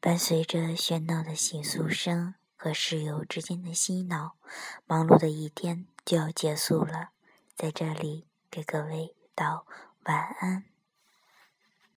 伴随着喧闹的洗漱声和室友之间的嬉闹忙碌的一天就要结束了。在这里给各位道晚安。